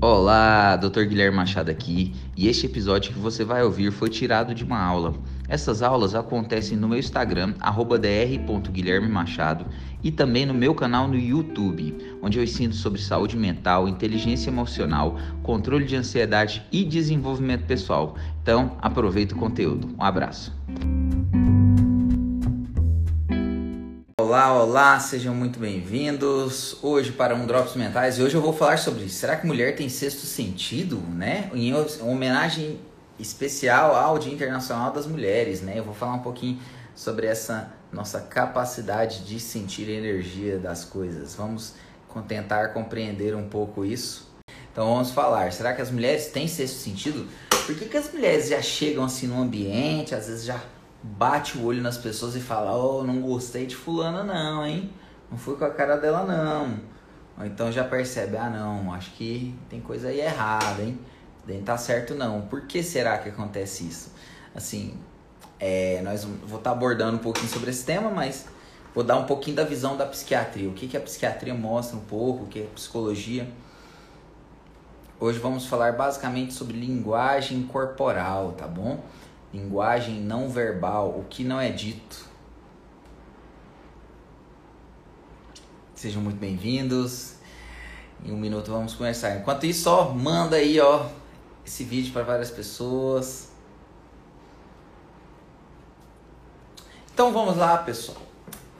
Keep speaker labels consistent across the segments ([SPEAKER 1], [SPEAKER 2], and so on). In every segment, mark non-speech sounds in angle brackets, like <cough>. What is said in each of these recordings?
[SPEAKER 1] Olá, Dr. Guilherme Machado aqui, e este episódio que você vai ouvir foi tirado de uma aula. Essas aulas acontecem no meu Instagram, dr.guilhermemachado, e também no meu canal no YouTube, onde eu ensino sobre saúde mental, inteligência emocional, controle de ansiedade e desenvolvimento pessoal. Então, aproveita o conteúdo. Um abraço. Olá, olá, sejam muito bem-vindos hoje para um Drops Mentais e hoje eu vou falar sobre será que mulher tem sexto sentido, né? Em homenagem especial ao Dia Internacional das Mulheres, né? Eu vou falar um pouquinho sobre essa nossa capacidade de sentir a energia das coisas. Vamos tentar compreender um pouco isso. Então vamos falar, será que as mulheres têm sexto sentido? Por que, que as mulheres já chegam assim no ambiente, às vezes já bate o olho nas pessoas e fala: Oh, não gostei de Fulana, não, hein? Não fui com a cara dela, não. Ou então já percebe: Ah, não, acho que tem coisa aí errada, hein? Nem tá certo, não. Por que será que acontece isso? Assim, é, nós vou estar tá abordando um pouquinho sobre esse tema, mas vou dar um pouquinho da visão da psiquiatria. O que, que a psiquiatria mostra um pouco, o que é psicologia. Hoje vamos falar basicamente sobre linguagem corporal, tá bom? Linguagem não verbal, o que não é dito. Sejam muito bem-vindos. Em um minuto vamos começar. Enquanto isso, ó, manda aí, ó, esse vídeo para várias pessoas. Então vamos lá, pessoal.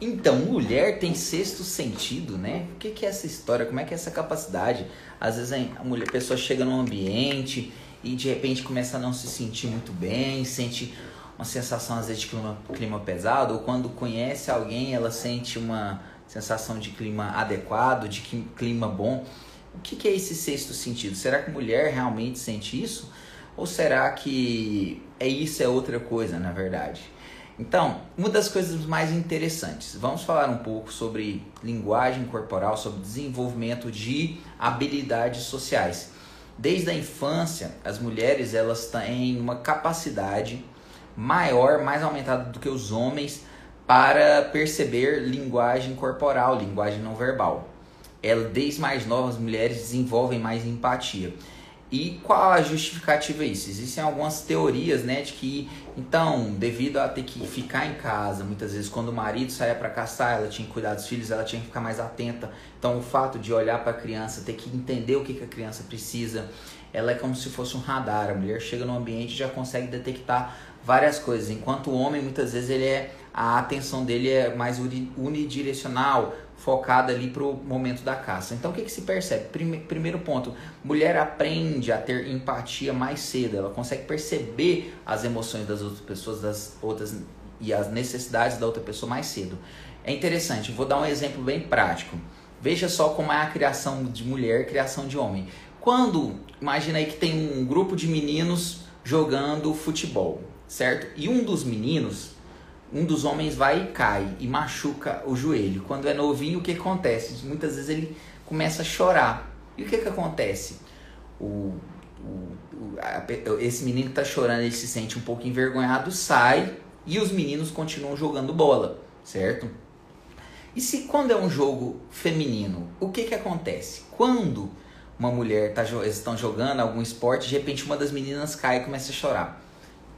[SPEAKER 1] Então, mulher tem sexto sentido, né? O que, que é essa história? Como é que é essa capacidade? Às vezes a mulher, a pessoa chega num ambiente e de repente começa a não se sentir muito bem, sente uma sensação às vezes de clima, clima pesado, ou quando conhece alguém ela sente uma sensação de clima adequado, de clima bom. O que, que é esse sexto sentido? Será que mulher realmente sente isso? Ou será que é isso é outra coisa, na verdade? Então, uma das coisas mais interessantes, vamos falar um pouco sobre linguagem corporal, sobre desenvolvimento de habilidades sociais. Desde a infância, as mulheres elas têm uma capacidade maior, mais aumentada do que os homens para perceber linguagem corporal, linguagem não verbal. Ela, desde mais novas, as mulheres desenvolvem mais empatia. E qual a justificativa isso? Existem algumas teorias, né, de que então, devido a ter que ficar em casa, muitas vezes quando o marido saía para caçar, ela tinha que cuidar dos filhos, ela tinha que ficar mais atenta. Então, o fato de olhar para a criança, ter que entender o que, que a criança precisa, ela é como se fosse um radar. A mulher chega no ambiente e já consegue detectar várias coisas, enquanto o homem muitas vezes ele é a atenção dele é mais unidirecional, focada ali para o momento da caça. Então o que, que se percebe? Prime primeiro ponto, mulher aprende a ter empatia mais cedo, ela consegue perceber as emoções das outras pessoas, das outras e as necessidades da outra pessoa mais cedo. É interessante, vou dar um exemplo bem prático. Veja só como é a criação de mulher, criação de homem. Quando, imagina aí que tem um grupo de meninos jogando futebol, certo? E um dos meninos um dos homens vai e cai e machuca o joelho. Quando é novinho, o que acontece? Muitas vezes ele começa a chorar. E o que, que acontece? O, o, a, esse menino que está chorando, ele se sente um pouco envergonhado, sai e os meninos continuam jogando bola, certo? E se quando é um jogo feminino, o que, que acontece? Quando uma mulher tá, estão jogando algum esporte, de repente uma das meninas cai e começa a chorar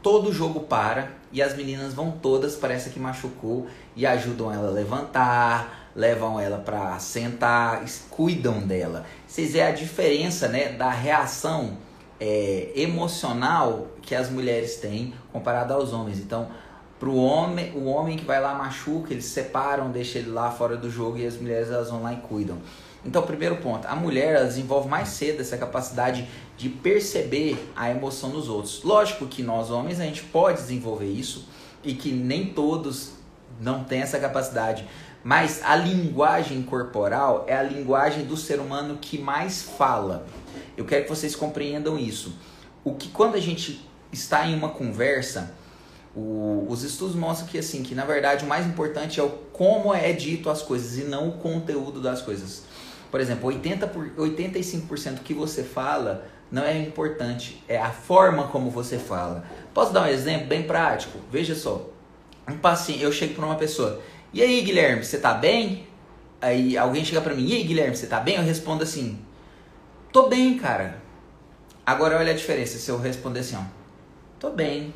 [SPEAKER 1] todo jogo para e as meninas vão todas, parece que machucou, e ajudam ela a levantar, levam ela para sentar, cuidam dela. Vocês veem a diferença né, da reação é, emocional que as mulheres têm comparado aos homens. Então, pro homem, o homem que vai lá machuca, eles separam, deixam ele lá fora do jogo e as mulheres elas vão lá e cuidam. Então, primeiro ponto, a mulher desenvolve mais cedo essa capacidade de perceber a emoção dos outros. Lógico que nós homens a gente pode desenvolver isso e que nem todos não têm essa capacidade, mas a linguagem corporal é a linguagem do ser humano que mais fala. Eu quero que vocês compreendam isso. O que quando a gente está em uma conversa, o, os estudos mostram que assim, que na verdade o mais importante é o como é dito as coisas e não o conteúdo das coisas. Por exemplo, 80 por, 85% que você fala não é importante, é a forma como você fala. Posso dar um exemplo bem prático? Veja só. Um paciente, eu chego para uma pessoa: "E aí, Guilherme, você tá bem?" Aí alguém chega para mim: "E aí, Guilherme, você tá bem?" Eu respondo assim: Tô bem, cara. Agora olha a diferença se eu responder assim, ó. Tô bem.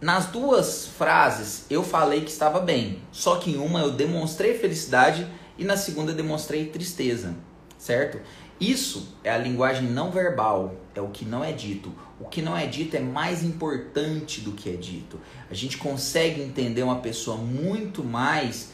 [SPEAKER 1] Nas duas frases eu falei que estava bem, só que em uma eu demonstrei felicidade e na segunda eu demonstrei tristeza, certo? Isso é a linguagem não verbal, é o que não é dito. O que não é dito é mais importante do que é dito. A gente consegue entender uma pessoa muito mais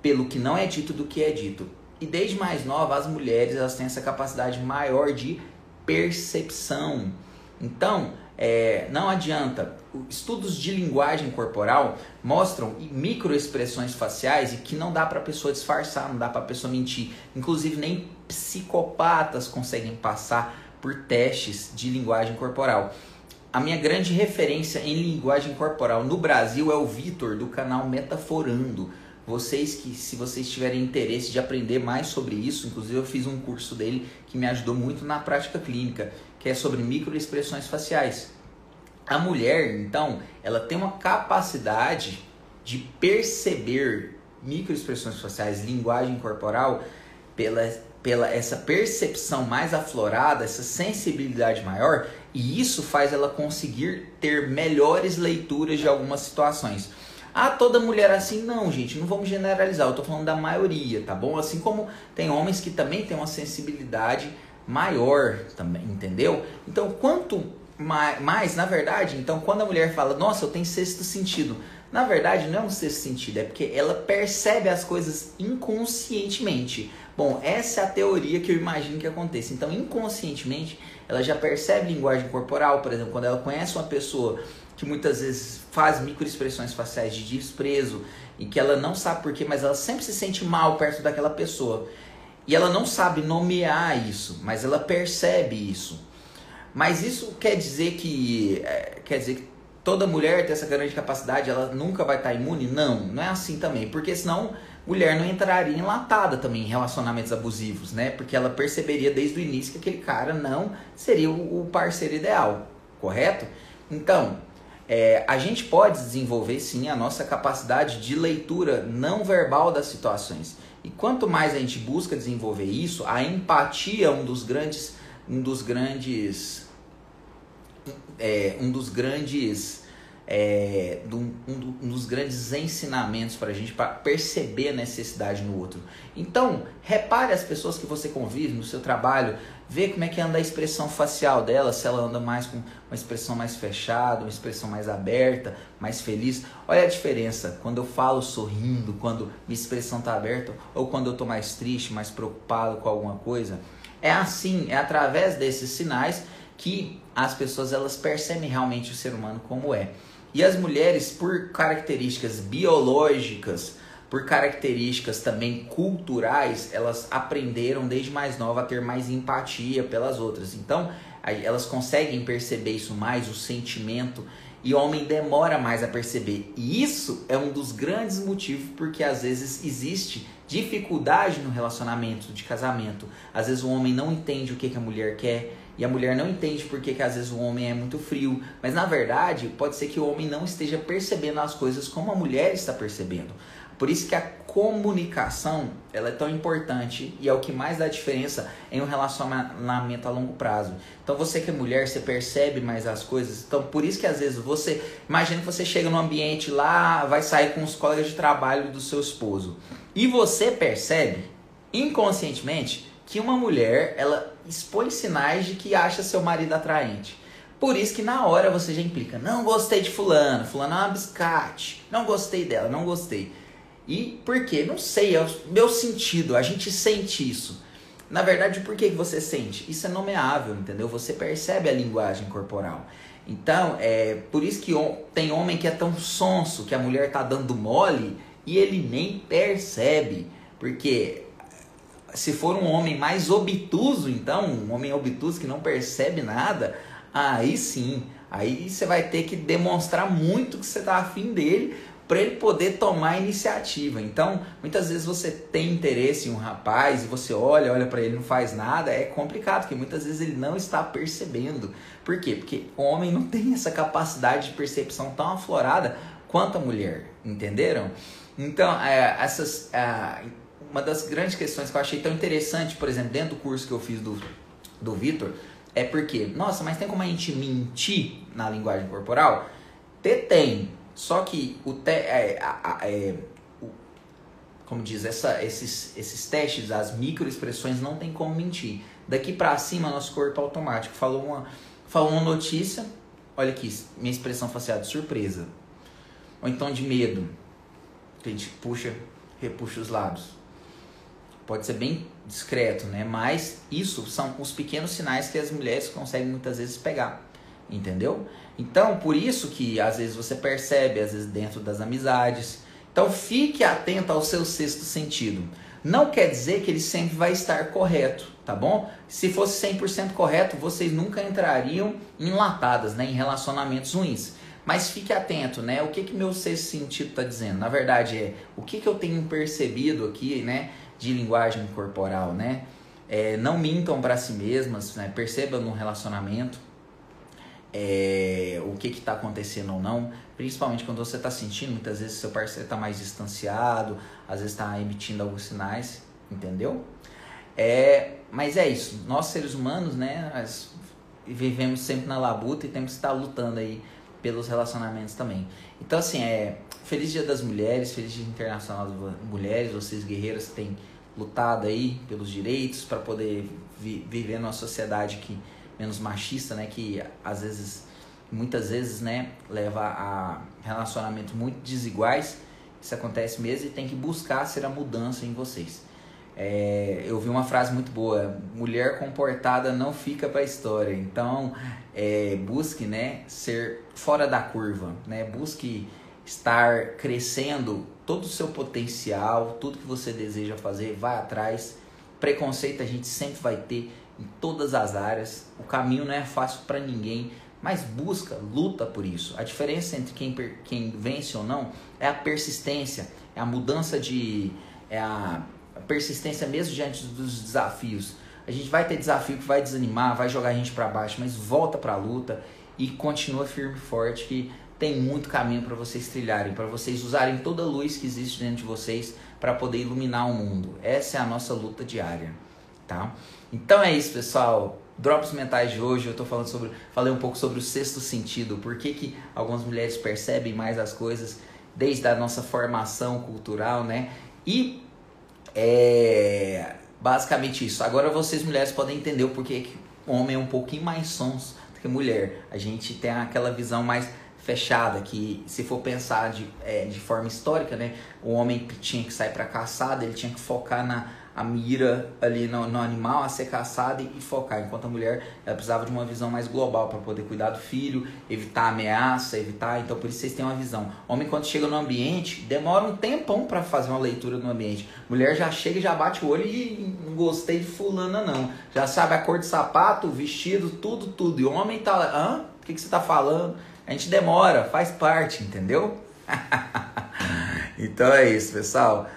[SPEAKER 1] pelo que não é dito do que é dito. E desde mais nova, as mulheres elas têm essa capacidade maior de percepção. Então, é, não adianta. Estudos de linguagem corporal mostram microexpressões faciais e que não dá para a pessoa disfarçar, não dá para a pessoa mentir. Inclusive, nem psicopatas conseguem passar por testes de linguagem corporal. A minha grande referência em linguagem corporal no Brasil é o Vitor, do canal Metaforando. Vocês que, se vocês tiverem interesse de aprender mais sobre isso, inclusive eu fiz um curso dele que me ajudou muito na prática clínica que é sobre microexpressões faciais. A mulher, então, ela tem uma capacidade de perceber microexpressões faciais, linguagem corporal, pela, pela essa percepção mais aflorada, essa sensibilidade maior, e isso faz ela conseguir ter melhores leituras de algumas situações. Ah, toda mulher assim? Não, gente, não vamos generalizar, eu tô falando da maioria, tá bom? Assim como tem homens que também têm uma sensibilidade maior também, entendeu? Então, quanto mais, na verdade, então quando a mulher fala, nossa, eu tenho sexto sentido, na verdade não é um sexto sentido, é porque ela percebe as coisas inconscientemente. Bom, essa é a teoria que eu imagino que aconteça. Então, inconscientemente, ela já percebe linguagem corporal, por exemplo, quando ela conhece uma pessoa que muitas vezes faz microexpressões faciais de desprezo e que ela não sabe porquê, mas ela sempre se sente mal perto daquela pessoa. E ela não sabe nomear isso, mas ela percebe isso. Mas isso quer dizer que é, quer dizer que toda mulher tem essa grande capacidade, ela nunca vai estar imune? Não, não é assim também, porque senão mulher não entraria enlatada também em relacionamentos abusivos, né? Porque ela perceberia desde o início que aquele cara não seria o parceiro ideal, correto? Então, é, a gente pode desenvolver sim a nossa capacidade de leitura não verbal das situações. E quanto mais a gente busca desenvolver isso, a empatia é um dos grandes, um dos grandes, é, um dos grandes, é, um, um dos grandes ensinamentos para a gente para perceber a necessidade no outro. Então, repare as pessoas que você convive no seu trabalho, vê como é que anda a expressão facial dela, se ela anda mais com uma expressão mais fechada, uma expressão mais aberta, mais feliz. Olha a diferença quando eu falo sorrindo, quando minha expressão está aberta, ou quando eu estou mais triste, mais preocupado com alguma coisa. É assim, é através desses sinais que as pessoas elas percebem realmente o ser humano como é. E as mulheres, por características biológicas, por características também culturais, elas aprenderam desde mais nova a ter mais empatia pelas outras. Então, elas conseguem perceber isso mais, o sentimento, e o homem demora mais a perceber. E isso é um dos grandes motivos porque às vezes existe dificuldade no relacionamento de casamento. Às vezes o homem não entende o que, que a mulher quer. E a mulher não entende porque que às vezes o homem é muito frio. Mas na verdade, pode ser que o homem não esteja percebendo as coisas como a mulher está percebendo. Por isso que a comunicação ela é tão importante e é o que mais dá diferença em um relacionamento a longo prazo. Então você que é mulher, você percebe mais as coisas. Então por isso que às vezes você, imagina que você chega num ambiente lá, vai sair com os colegas de trabalho do seu esposo e você percebe inconscientemente que uma mulher ela expõe sinais de que acha seu marido atraente. Por isso que na hora você já implica, não gostei de fulano, fulano é uma biscate, não gostei dela, não gostei. E por quê? Não sei, é o meu sentido, a gente sente isso. Na verdade, por que você sente? Isso é nomeável, entendeu? Você percebe a linguagem corporal. Então, é por isso que tem homem que é tão sonso que a mulher tá dando mole e ele nem percebe. Porque se for um homem mais obtuso, então, um homem obtuso que não percebe nada, aí sim, aí você vai ter que demonstrar muito que você tá afim dele para ele poder tomar a iniciativa. Então, muitas vezes você tem interesse em um rapaz e você olha, olha para ele, não faz nada, é complicado, porque muitas vezes ele não está percebendo. Por quê? Porque o homem não tem essa capacidade de percepção tão aflorada quanto a mulher, entenderam? Então, é, essas, é, uma das grandes questões que eu achei tão interessante, por exemplo, dentro do curso que eu fiz do, do Vitor, é porque, nossa, mas tem como a gente mentir na linguagem corporal? Te tem. Só que o te, é, é, o, como diz, essa, esses, esses testes, as microexpressões não tem como mentir. Daqui para cima, nosso corpo é automático. Falou uma, falou uma notícia, olha aqui, minha expressão facial de surpresa. Ou então de medo. Que a gente puxa, repuxa os lábios pode ser bem discreto, né? Mas isso são os pequenos sinais que as mulheres conseguem muitas vezes pegar, entendeu? Então, por isso que às vezes você percebe, às vezes dentro das amizades. Então, fique atento ao seu sexto sentido. Não quer dizer que ele sempre vai estar correto, tá bom? Se fosse 100% correto, vocês nunca entrariam em latadas, né, em relacionamentos ruins. Mas fique atento, né? O que que meu sexto sentido está dizendo? Na verdade é o que que eu tenho percebido aqui, né? de linguagem corporal, né? É, não mintam para si mesmas, né? percebam no relacionamento é, o que está acontecendo ou não, principalmente quando você está sentindo, muitas vezes seu parceiro está mais distanciado, às vezes está emitindo alguns sinais, entendeu? É, mas é isso, nós seres humanos, né, vivemos sempre na labuta e temos que estar lutando aí pelos relacionamentos também. Então, assim, é Feliz Dia das Mulheres, Feliz Dia Internacional das Mulheres, vocês guerreiras que têm lutado aí pelos direitos para poder vi viver numa sociedade que menos machista, né, que às vezes muitas vezes, né, leva a relacionamentos muito desiguais. Isso acontece mesmo e tem que buscar ser a mudança em vocês. É, eu vi uma frase muito boa: mulher comportada não fica para a história. Então, é, busque, né, ser fora da curva, né? Busque estar crescendo todo o seu potencial, tudo que você deseja fazer, vai atrás. Preconceito a gente sempre vai ter em todas as áreas. O caminho não é fácil para ninguém, mas busca, luta por isso. A diferença entre quem, quem vence ou não é a persistência, é a mudança de. é a, a persistência mesmo diante dos desafios. A gente vai ter desafio que vai desanimar, vai jogar a gente para baixo, mas volta para a luta e continua firme e forte que tem muito caminho para vocês trilharem, para vocês usarem toda a luz que existe dentro de vocês para poder iluminar o mundo. Essa é a nossa luta diária, tá? Então é isso, pessoal. Drops mentais de hoje, eu tô falando sobre, falei um pouco sobre o sexto sentido, por que, que algumas mulheres percebem mais as coisas desde a nossa formação cultural, né? E é basicamente isso. Agora vocês mulheres podem entender o porquê que homem é um pouquinho mais sons do que mulher. A gente tem aquela visão mais fechada, que se for pensar de, é, de forma histórica, né, o homem tinha que sair para caçada, ele tinha que focar na a mira ali no, no, animal a ser caçado e, e, focar, enquanto a mulher ela precisava de uma visão mais global para poder cuidar do filho, evitar ameaça, evitar, então por isso vocês têm uma visão. Homem quando chega no ambiente, demora um tempão para fazer uma leitura no ambiente. Mulher já chega e já bate o olho e não gostei de fulana não. Já sabe a cor de sapato, vestido, tudo, tudo. E o homem tá lá, hã? O que, que você tá falando? A gente demora, faz parte, entendeu? <laughs> então é isso, pessoal.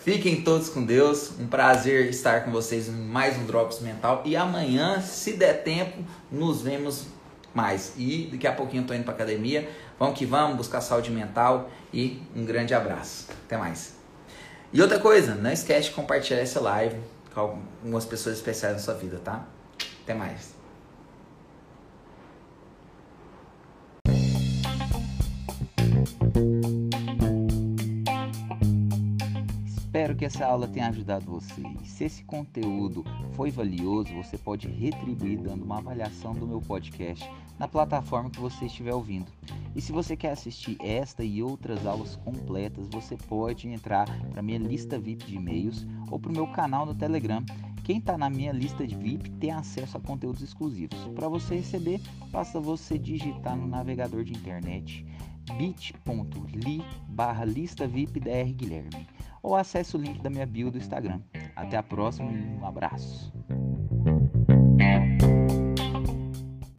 [SPEAKER 1] Fiquem todos com Deus. Um prazer estar com vocês em mais um Drops Mental. E amanhã, se der tempo, nos vemos mais. E daqui a pouquinho eu tô indo pra academia. Vamos que vamos, buscar saúde mental. E um grande abraço. Até mais. E outra coisa, não esquece de compartilhar essa live com algumas pessoas especiais na sua vida, tá? Até mais. Que essa aula tenha ajudado você. E se esse conteúdo foi valioso, você pode retribuir dando uma avaliação do meu podcast na plataforma que você estiver ouvindo. E se você quer assistir esta e outras aulas completas, você pode entrar para minha lista VIP de e-mails ou para o meu canal no Telegram. Quem está na minha lista de VIP tem acesso a conteúdos exclusivos. Para você receber, basta você digitar no navegador de internet bit.ly barra lista VIP Guilherme ou acesse o link da minha bio do Instagram. Até a próxima e um abraço.